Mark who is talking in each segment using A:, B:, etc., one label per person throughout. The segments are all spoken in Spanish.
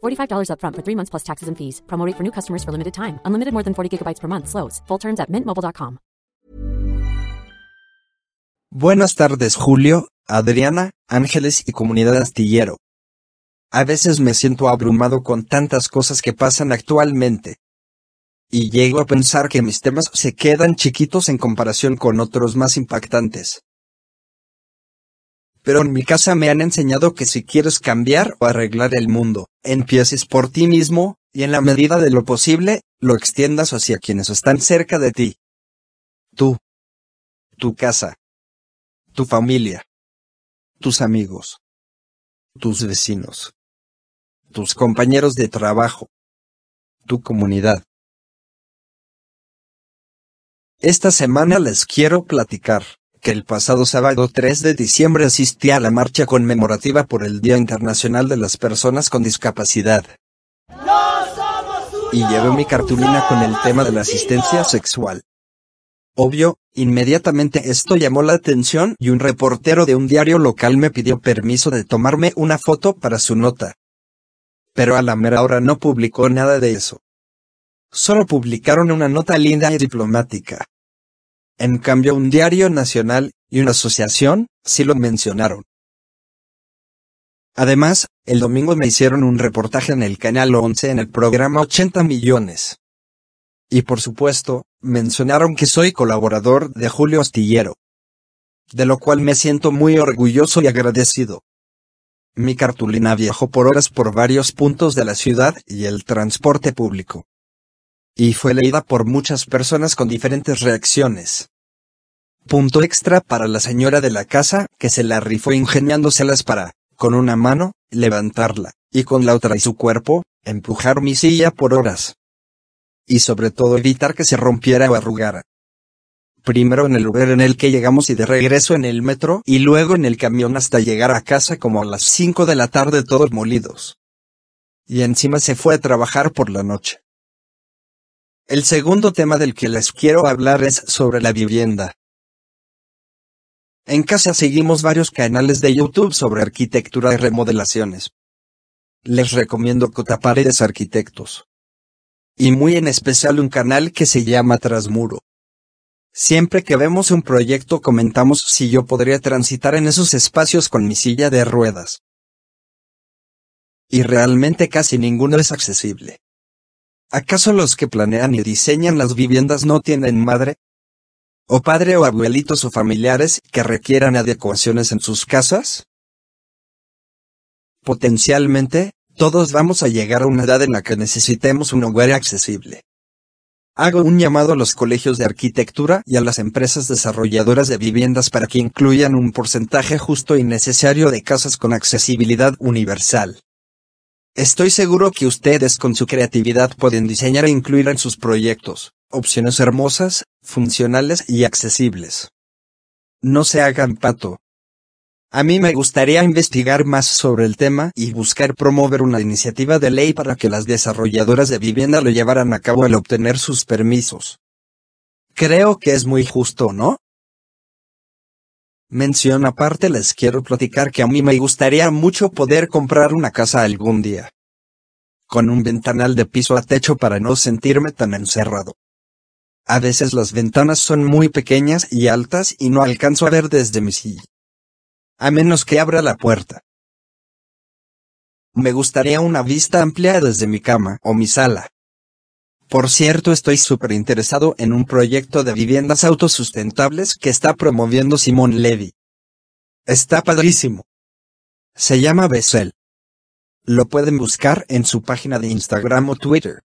A: $45 upfront for three months plus taxes and fees. Promo for new customers for limited time. Unlimited more than 40 gigabytes per month. Slows. Full terms at mintmobile.com.
B: Buenas tardes, Julio, Adriana, Ángeles y comunidad astillero. A veces me siento abrumado con tantas cosas que pasan actualmente. Y llego a pensar que mis temas se quedan chiquitos en comparación con otros más impactantes. Pero en mi casa me han enseñado que si quieres cambiar o arreglar el mundo, empieces por ti mismo, y en la medida de lo posible, lo extiendas hacia quienes están cerca de ti. Tú. Tu casa. Tu familia. Tus amigos. Tus vecinos. Tus compañeros de trabajo. Tu comunidad. Esta semana les quiero platicar que el pasado sábado 3 de diciembre asistí a la marcha conmemorativa por el Día Internacional de las Personas con Discapacidad. Y llevé mi cartulina con el tema de la asistencia sexual. Obvio, inmediatamente esto llamó la atención y un reportero de un diario local me pidió permiso de tomarme una foto para su nota. Pero a la mera hora no publicó nada de eso. Solo publicaron una nota linda y diplomática. En cambio un diario nacional y una asociación sí lo mencionaron. Además, el domingo me hicieron un reportaje en el canal 11 en el programa 80 millones. Y por supuesto, mencionaron que soy colaborador de Julio Astillero. De lo cual me siento muy orgulloso y agradecido. Mi cartulina viajó por horas por varios puntos de la ciudad y el transporte público. Y fue leída por muchas personas con diferentes reacciones. Punto extra para la señora de la casa, que se la rifó ingeniándoselas para, con una mano, levantarla, y con la otra y su cuerpo, empujar mi silla por horas. Y sobre todo evitar que se rompiera o arrugara. Primero en el lugar en el que llegamos y de regreso en el metro y luego en el camión hasta llegar a casa como a las 5 de la tarde todos molidos. Y encima se fue a trabajar por la noche. El segundo tema del que les quiero hablar es sobre la vivienda. En casa seguimos varios canales de YouTube sobre arquitectura y remodelaciones. Les recomiendo Cotaparedes Arquitectos. Y muy en especial un canal que se llama Trasmuro. Siempre que vemos un proyecto comentamos si yo podría transitar en esos espacios con mi silla de ruedas. Y realmente casi ninguno es accesible. ¿Acaso los que planean y diseñan las viviendas no tienen madre? ¿O padre o abuelitos o familiares que requieran adecuaciones en sus casas? Potencialmente, todos vamos a llegar a una edad en la que necesitemos un hogar accesible. Hago un llamado a los colegios de arquitectura y a las empresas desarrolladoras de viviendas para que incluyan un porcentaje justo y necesario de casas con accesibilidad universal. Estoy seguro que ustedes con su creatividad pueden diseñar e incluir en sus proyectos opciones hermosas, funcionales y accesibles. No se hagan pato. A mí me gustaría investigar más sobre el tema y buscar promover una iniciativa de ley para que las desarrolladoras de vivienda lo llevaran a cabo al obtener sus permisos. Creo que es muy justo, ¿no? Mención aparte les quiero platicar que a mí me gustaría mucho poder comprar una casa algún día. Con un ventanal de piso a techo para no sentirme tan encerrado. A veces las ventanas son muy pequeñas y altas y no alcanzo a ver desde mi silla. A menos que abra la puerta. Me gustaría una vista amplia desde mi cama o mi sala. Por cierto, estoy súper interesado en un proyecto de viviendas autosustentables que está promoviendo Simón Levy. Está padrísimo. Se llama Bessel. Lo pueden buscar en su página de Instagram o Twitter.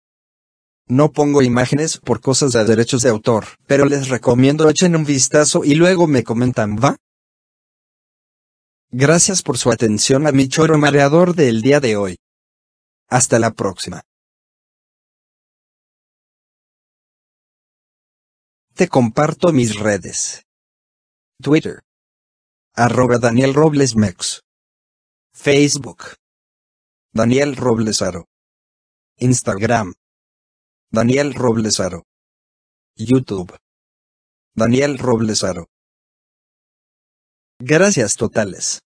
B: No pongo imágenes por cosas de derechos de autor, pero les recomiendo echen un vistazo y luego me comentan, ¿va? Gracias por su atención a mi choro mareador del día de hoy. Hasta la próxima. Te comparto mis redes. Twitter. Arroba Daniel Robles Mex. Facebook. Daniel Roblesaro. Instagram. Daniel Roblesaro. YouTube. Daniel Roblesaro. Gracias totales.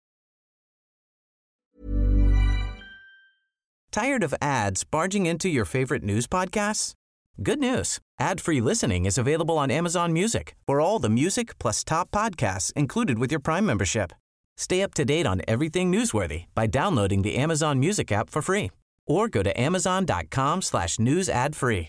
C: Tired of ads barging into your favorite news podcasts? Good news. Ad-free listening is available on Amazon Music for all the music plus top podcasts included with your Prime membership. Stay up to date on everything newsworthy by downloading the Amazon Music app for free or go to amazon.com slash news ad free.